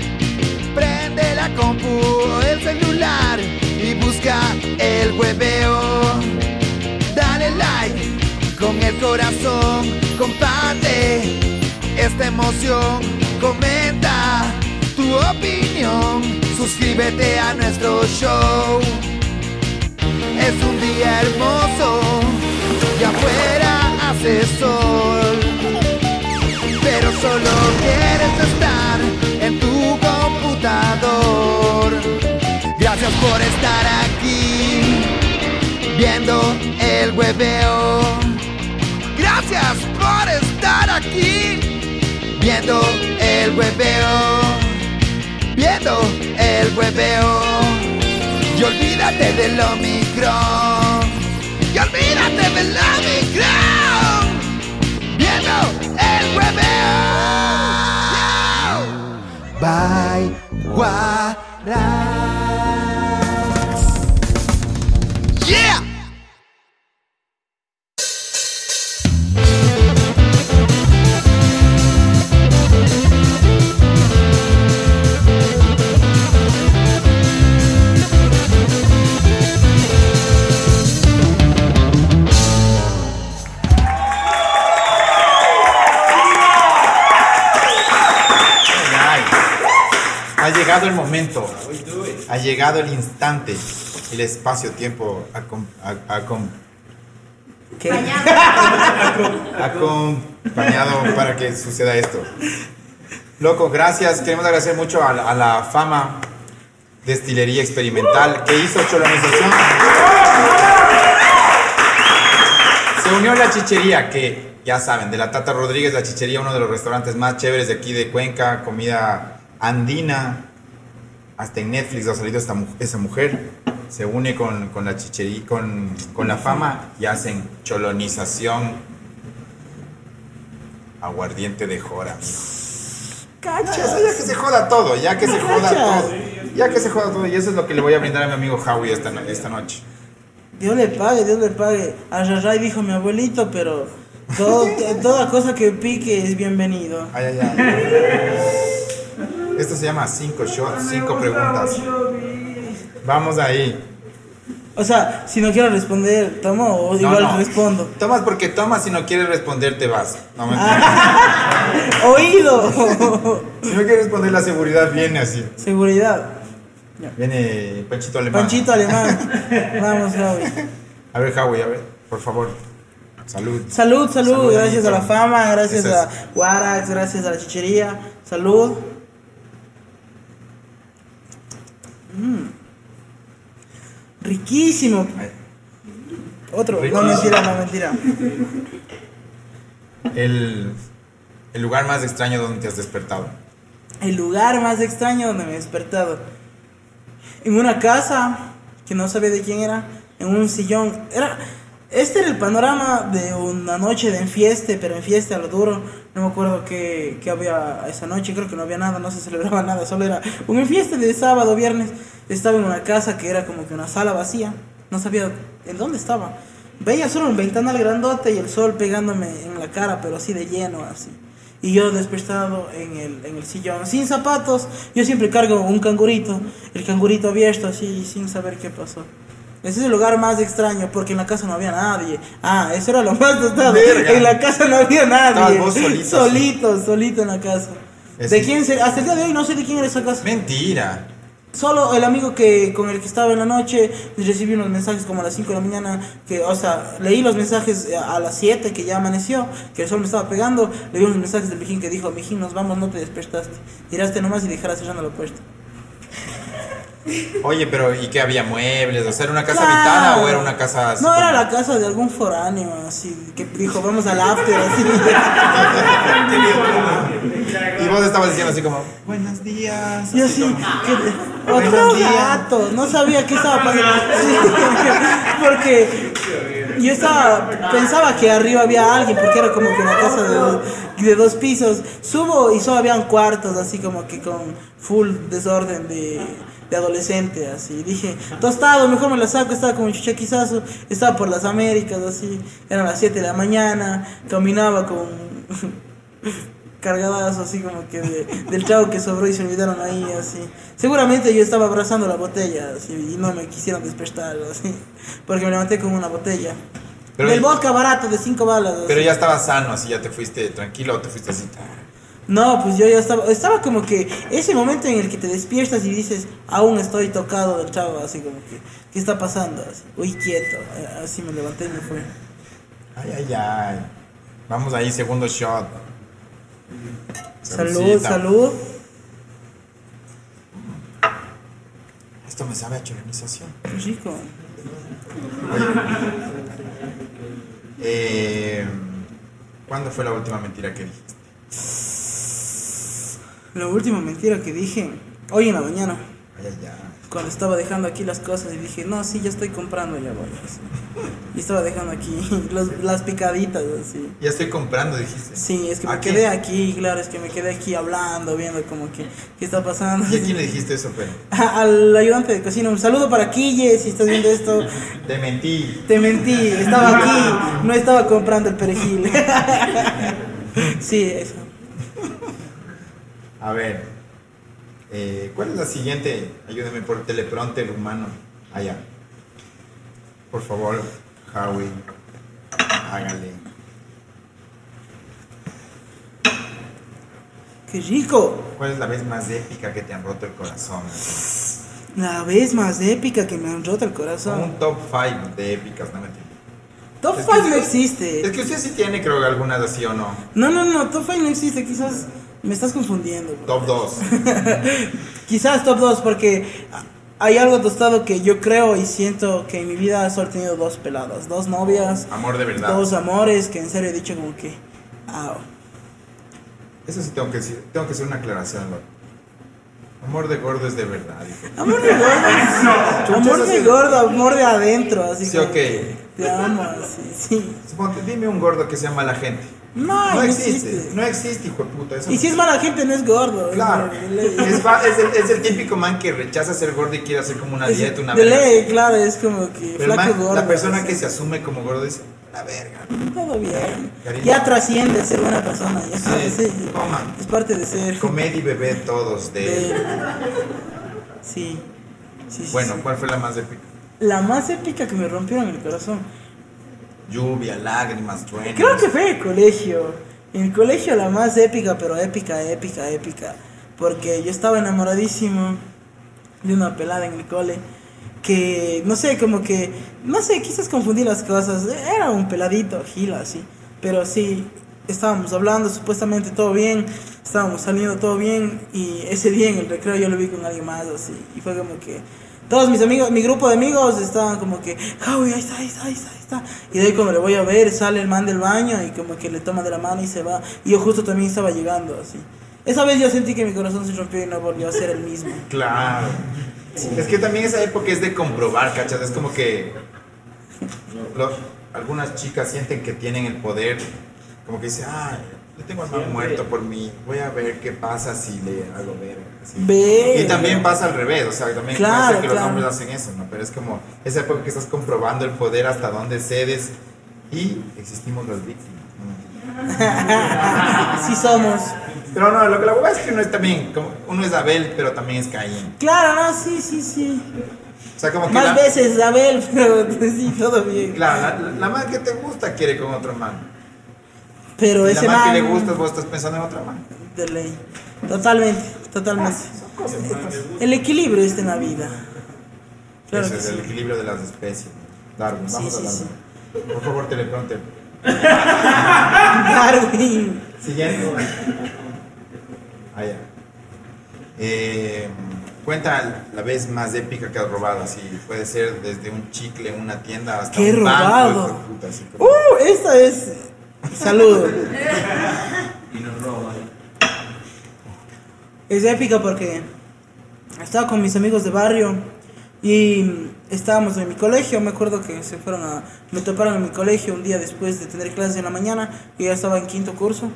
Prende la compu el celular y busca el hueveo. Dale like con el corazón, comparte. Es esta emoción. Comenta tu opinión, suscríbete a nuestro show. Es un día hermoso y afuera hace sol. Pero solo quieres estar en tu Gracias por estar aquí viendo el webeo. Gracias por estar aquí viendo el webeo. Viendo el webeo. Y olvídate del Omicron. Y olvídate del Omicron. Viendo el webeo. Bye, Guarax. Ha llegado el momento. Ha llegado el instante. El espacio-tiempo a- acom- ¿Qué? acompañado para que suceda esto. Loco, gracias. Queremos agradecer mucho a la, a la fama destilería experimental que hizo Cholonización. Se unió la chichería, que ya saben, de la Tata Rodríguez, la chichería, uno de los restaurantes más chéveres de aquí de Cuenca, comida andina. Hasta en Netflix ha salido esta, esa mujer. Se une con, con la chichería, con, con la fama y hacen cholonización. Aguardiente de jora, mijo. Cacha. Ya, que se joda todo, ya que se joda Cachas. todo. Ya que se joda todo. Y eso es lo que le voy a brindar a mi amigo Howie esta, esta noche. Dios le pague, Dios le pague. A Rarray dijo mi abuelito, pero todo- toda cosa que pique es bienvenido. Ay, ay, ay. Esto se llama cinco shots, cinco preguntas. Vamos ahí. O sea, si no quiero responder, tomo o No, igual no. respondo. Tomas porque tomas, si no quieres responder te vas. No, mentira. Oído. Si no quieres responder la seguridad viene así. Seguridad. Viene Panchito Alemán. Panchito alemán. Vamos, Javi. A ver, Howie, a ver, por favor. Salud. Salud, salud, Salud, gracias a la fama, gracias a es. Warax, gracias a la chichería. Salud. Mm. Riquísimo. Otro, no mentira, no mentira. El, el lugar más extraño donde te has despertado. El lugar más extraño donde me he despertado. En una casa que no sabía de quién era, en un sillón. Era, este era el panorama de una noche de enfieste, pero enfieste a lo duro. No me acuerdo qué, qué había esa noche, creo que no había nada, no se celebraba nada, solo era un enfieste de sábado, viernes. Estaba en una casa que era como que una sala vacía, no sabía en dónde estaba. Veía solo un ventanal grandote y el sol pegándome en la cara, pero así de lleno, así. Y yo despertado en el, en el sillón, sin zapatos. Yo siempre cargo un cangurito, el cangurito abierto así, sin saber qué pasó. Ese es el lugar más extraño, porque en la casa no había nadie. Ah, eso era lo más tostado. En la casa no había nadie. Vos solito, Solito, solito en la casa. ¿De quién se- Hasta el día de hoy no sé de quién era esa casa. Mentira. Solo el amigo que con el que estaba en la noche recibí unos mensajes como a las 5 de la mañana que, o sea, leí los mensajes a las 7 que ya amaneció, que el sol me estaba pegando, leí unos mensajes del Mijín que dijo, Mijín, nos vamos, no te despertaste. Tiraste nomás y dejarás cerrando la puerta. Oye, pero ¿y qué había muebles? O sea, ¿era una casa Claro. habitada o era una casa así No, era la casa de algún foráneo, así, que dijo, vamos al after, así. Y vos estabas diciendo así como, buenos días. Y así como, que- otro gato, no sabía qué estaba pasando. Sí, porque yo estaba, pensaba que arriba había alguien, porque era como que una casa de dos, de dos pisos. Subo y solo habían cuartos, así como que con full desorden de, de adolescente, así. Dije, tostado, mejor me la saco, estaba como chuchaquizazo, estaba por las Américas, así. Eran las 7 de la mañana, caminaba con cargadas así como que de- del chavo que sobró y se olvidaron ahí así. Seguramente yo estaba abrazando la botella así y no me quisieron despertar así, porque me levanté con una botella. Pero- del vodka barato de cinco balas. así. Pero ya estabas sano, así ya te fuiste tranquilo o te fuiste así. No, pues yo ya estaba, estaba como que ese momento en el que te despiertas y dices, aún estoy tocado del chavo, así como que, ¿qué está pasando? Así, uy, quieto, Eh, así me levanté y me fui. Ay, ay, ay. Vamos ahí, segundo shot. Salud, Saludcita. salud. Esto me sabe a chilenización. Qué rico. Eh, ¿Cuándo fue la última mentira que dijiste? La última mentira que dije, hoy en la mañana, Ay, ay, ay. cuando estaba dejando aquí las cosas y dije, no, sí, ya estoy comprando, ya voy. así. Y estaba dejando aquí los- las picaditas, así. Ya estoy comprando, dijiste. Sí, es que me ¿A quedé quién? aquí, claro, es que me quedé aquí hablando, viendo como que, ¿qué está pasando? ¿Y a quién le dijiste eso, pero? Al ayudante de cocina, un saludo para Quille, si estás viendo esto. Te mentí. Te mentí, estaba aquí, no estaba comprando el perejil. sí, eso. A ver. Eh, ¿Cuál es la siguiente? Ayúdeme por teleprompter humano. Allá. Por favor, Howie. Hágale. ¡Qué rico! ¿Cuál es la vez más épica que te han roto el corazón? La vez más épica que me han roto el corazón. un top 5 de épicas, no me entiendo. Top Es 5 que no existe. Es que usted sí tiene, creo, algunas así o no. No, no, no, top 5 no existe, quizás me estás confundiendo. bro. Top 2. Quizás top 2 porque hay algo tostado que yo creo y siento que en mi vida solo he tenido dos peladas, dos novias, Amor de verdad. dos amores que en serio he dicho como que... "Au". Eso sí tengo que decir. Tengo que hacer una aclaración, loco. Amor de gordo es de verdad. hijo. Amor de gordo. amor eso de gordo, amor de adentro, así Sí, como ok. que Te amo, sí, sí. Suponte, dime un gordo que sea mala gente. No, existe. existe. No existe, hijo de puta. Eso Y si es mala gente, no es gordo. Claro. Es, el, es el típico man que rechaza ser gordo y quiere hacer como una Es dieta, una de verga. ley, claro, es como que Pero flaco man- gordo. la persona así. que se asume como gordo dice, la verga. Todo bien. Cariño. Ya trasciende ser buena persona. Ya Sí. Es parte de ser. Comer y beber todos de... de- Sí. Sí, sí, Bueno, sí. ¿cuál fue la más épica? La más épica que me rompieron el corazón. Lluvia, lágrimas, truenos. Creo que fue el colegio. El colegio la más épica, pero épica, épica, épica. Porque yo estaba enamoradísimo de una pelada en el cole. Que, no sé, como que, no sé, quizás confundí las cosas. Era un peladito, gila, así. Pero sí, estábamos hablando, supuestamente todo bien. Estábamos saliendo todo bien. Y ese día en el recreo yo lo vi con alguien más, así. Y fue como que, todos mis amigos, mi grupo de amigos estaban como que, Javi, ahí está, ahí está, ahí está, ahí está. Y de ahí como le voy a ver, sale el man del baño y como que le toma de la mano y se va. Y yo justo también estaba llegando así. Esa vez yo sentí que mi corazón se rompió y no volvió a ser el mismo. Claro. Es que también esa época es de comprobar, ¿cachas? Es como que lo- algunas chicas sienten que tienen el poder, como que dicen, ah, yo tengo al man muerto por mí, voy a ver qué pasa si le hago ver. Ve. Y también pasa al revés, o sea, también Claro, puede ser que los hombres hacen eso, ¿no? Pero es como esa época que estás comprobando el poder hasta dónde cedes y existimos las víctimas. ¿no? Sí somos. Pero no, lo que la hueá es que uno es también, como, uno es Abel, pero también es Caín. Claro, no, sí, sí, sí. O sea, como que Más la- veces, Abel, pero sí, todo bien. Claro, la, la, la man que te gusta quiere con otro man. Pero Y la ese man man. que le gusta, vos estás pensando en otra man. De ley. Totalmente, totalmente. El equilibrio está en la vida. Claro Ese que es sí. el equilibrio de las especies. Darwin, vamos sí, a hablar. sí. Por favor, teleprompter. Darwin. Siguiente. Ah, ya. Eh, cuenta la vez más épica que has robado, así puede ser desde un chicle en una tienda hasta ¿Qué un banco, robado? hijo de puta, así como- Uh, esta es. Saludo. Es épica porque estaba con mis amigos de barrio y estábamos en mi colegio. Me acuerdo que se fueron a. Me toparon en mi colegio un día después de tener clases en la mañana. Y ya estaba en quinto curso.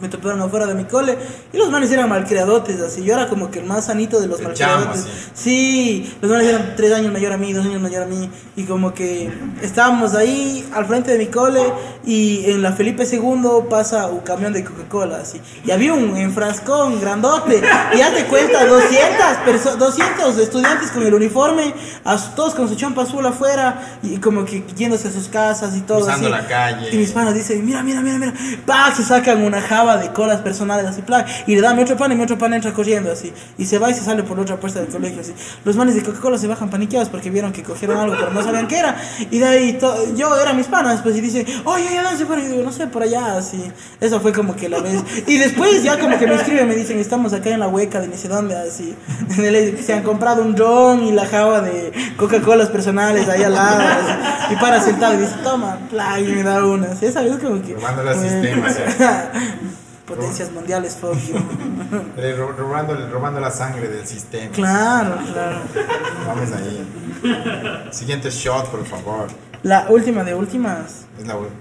Me toparon afuera de mi cole y los manes eran malcriadotes, así. Yo era como que el más sanito de los El malcriadotes. chamo, así. Sí, los manes eran tres años mayor a mí, dos años mayor a mí. Y como que estábamos ahí al frente de mi cole y en la Felipe II pasa un camión de Coca-Cola, así. Y había un enfrascón grandote. Y hazte cuenta, 200, perso- 200 estudiantes con el uniforme, todos con su chompa azul afuera y como que yéndose a sus casas y todo Cruzando así. la calle. Y mis panas dicen, mira, mira, mira, mira. Pa, se sacan una jaula de colas personales así, plan, y le da mi otro pan y mi otro pan entra corriendo así, y se va y se sale por la otra puerta del colegio así. Los manes de Coca-Cola se bajan paniqueados porque vieron que cogieron algo pero no sabían qué era, y de ahí yo era mis panas, pues y dice, oye, ¿ya dónde se fueron? Y digo, no sé, por allá, así. Eso fue como que la vez. Y después ya como que me escriben, me dicen, estamos acá en la hueca de ni sé dónde, así. Se han comprado un dron y la java de Coca-Colas personales ahí al lado, así. Y para sentado y dice, toma, y me da una. así, Esa vez como que... Robando los eh, Potencias mundiales, fuck you. Eh, ro- robando, robando la sangre del sistema. Claro, claro. Vamos ahí. Siguiente shot, por favor. La última de últimas. Es la última.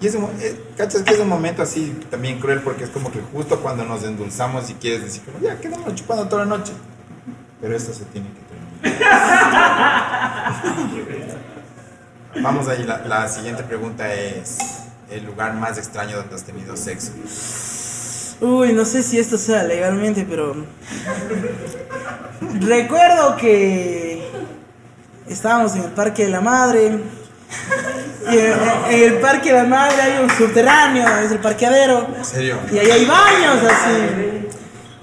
Y es un, eh, ¿cachas que es un momento así también cruel porque es como que justo cuando nos endulzamos y quieres decir como ya quedamos chupando toda la noche. Pero esto se tiene que terminar. Vamos ahí, la, la siguiente pregunta es el lugar más extraño donde has tenido sexo. Uy, no sé si esto sea legalmente, pero. Recuerdo que. Estábamos en el Parque de la Madre. Y en, en el Parque de la Madre hay un subterráneo, es el parqueadero. ¿En serio? Y ahí hay baños así.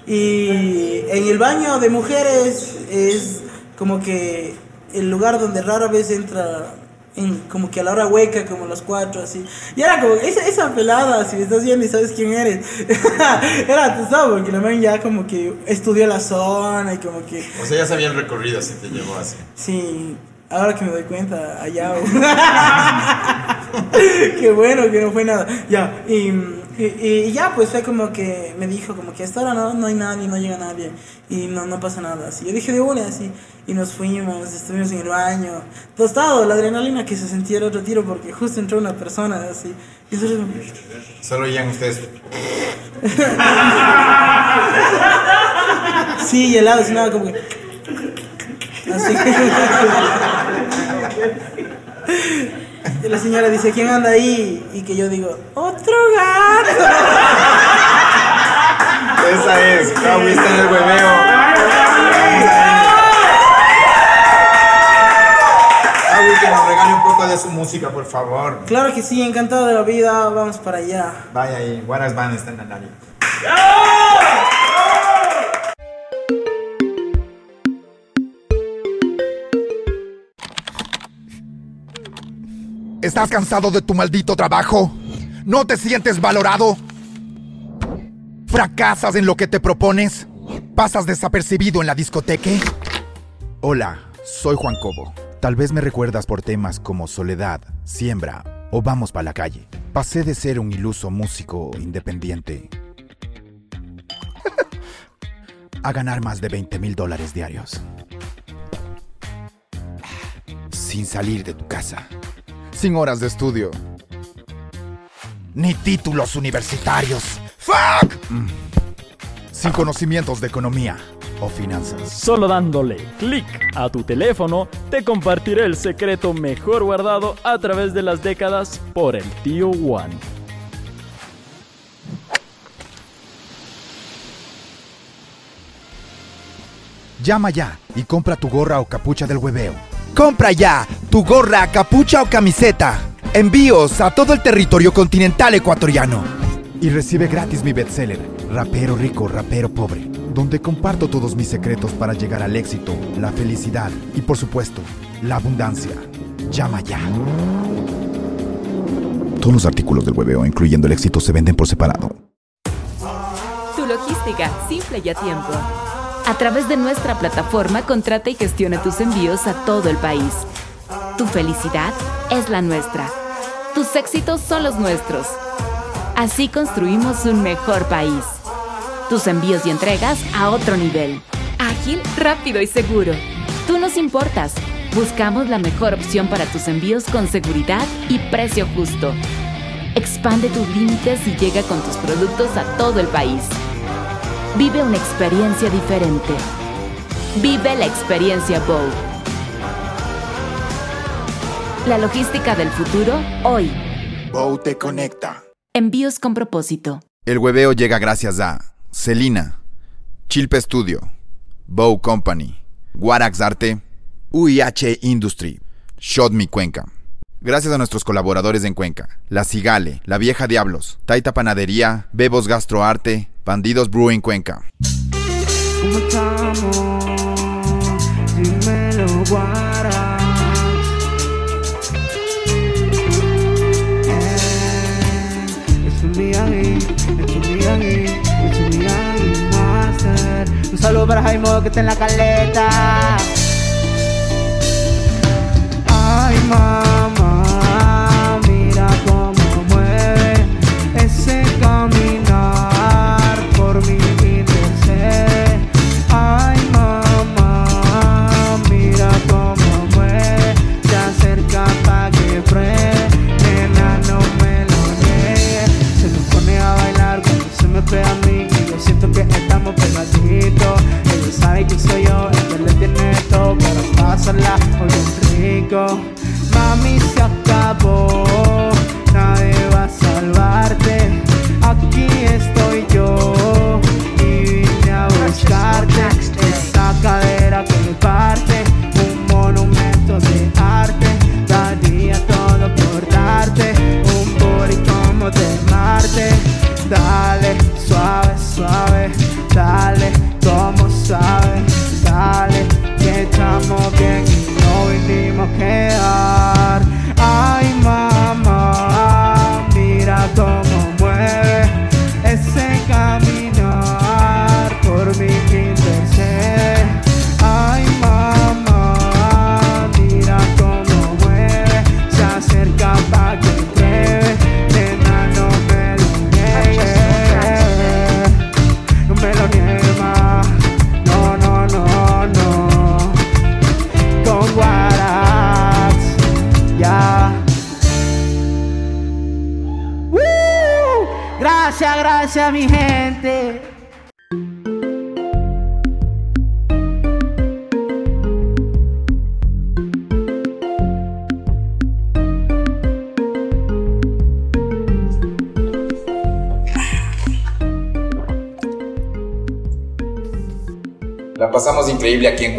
Y en el baño de mujeres es como que el lugar donde rara vez entra en, como que a la hora hueca, como los cuatro, así. Y era como, esa, esa pelada, si me estás viendo y sabes quién eres. era, tú sabes, porque la man ya como que estudió la zona y como que, O sea, ya sabía el recorrido si te llevó así. sí, ahora que me doy cuenta, allá. Qué bueno que no fue nada. Ya, y, y, y ya, pues fue como que me dijo, como que hasta ahora no, no hay nadie, no llega nadie, y no, no pasa nada. Así. Yo dije de una, así, y nos fuimos, estuvimos en el baño, tostado, la adrenalina que se sentía el otro tiro, porque justo entró una persona, así. Y nosotros, Solo oían ustedes. sí, y helado, así nada, como que. Así. Y la señora dice, ¿quién anda ahí? Y que yo digo, otro gato. Esa es, Javi está en el hueveo. Javi, que nos regale un poco de su música, por favor. Claro que sí, encantado de la vida, vamos para allá. Vaya ahí, Guaras Band está en la ¿Estás cansado de tu maldito trabajo? ¿No te sientes valorado? ¿Fracasas en lo que te propones? ¿Pasas desapercibido en la discoteca? Hola, soy Juan Cobo. Tal vez me recuerdas por temas como Soledad, Siembra o Vamos pa' la calle. Pasé de ser un iluso músico independiente a ganar más de 20 mil dólares diarios. Sin salir de tu casa. Sin horas de estudio. Ni títulos universitarios. ¡Fuck! Sin conocimientos de economía o finanzas. Solo dándole clic a tu teléfono, te compartiré el secreto mejor guardado a través de las décadas por el tío Juan. Llama ya y compra tu gorra o capucha del hueveo. Compra ya tu gorra, capucha o camiseta. Envíos a todo el territorio continental ecuatoriano. Y recibe gratis mi bestseller, Rapero Rico, Rapero Pobre, donde comparto todos mis secretos para llegar al éxito, la felicidad y por supuesto, la abundancia. Llama ya. Todos los artículos del hueveo, incluyendo el éxito, se venden por separado. Tu logística, simple y a tiempo. A través de nuestra plataforma, contrata y gestiona tus envíos a todo el país. Tu felicidad es la nuestra. Tus éxitos son los nuestros. Así construimos un mejor país. Tus envíos y entregas a otro nivel. Ágil, rápido y seguro. Tú nos importas. Buscamos la mejor opción para tus envíos con seguridad y precio justo. Expande tus límites y llega con tus productos a todo el país. Vive una experiencia diferente. Vive la experiencia Bow. La logística del futuro hoy. Bow te conecta. Envíos con propósito. El hueveo llega gracias a Celina, Chilpe Studio, Bow Company, Warax Arte, UIH Industry, Shot Mi Cuenca, Gracias a nuestros colaboradores en Cuenca, La Cigale, La Vieja Diablos, Taita Panadería, Bebos Gastroarte, Bandidos Brewing Cuenca. Saludo para que está en la caleta. Ay, mamá, pasarla rico. Mami, se acabó, nadie va a salvarte. Aquí estoy yo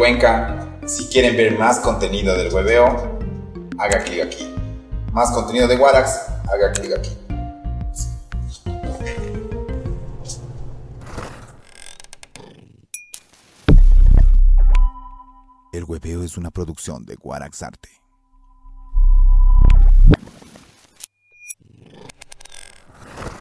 Cuenca. Si quieren ver más contenido del hueveo, haga clic aquí. Más contenido de Warax, haga clic aquí. El hueveo es una producción de Guarax Arte.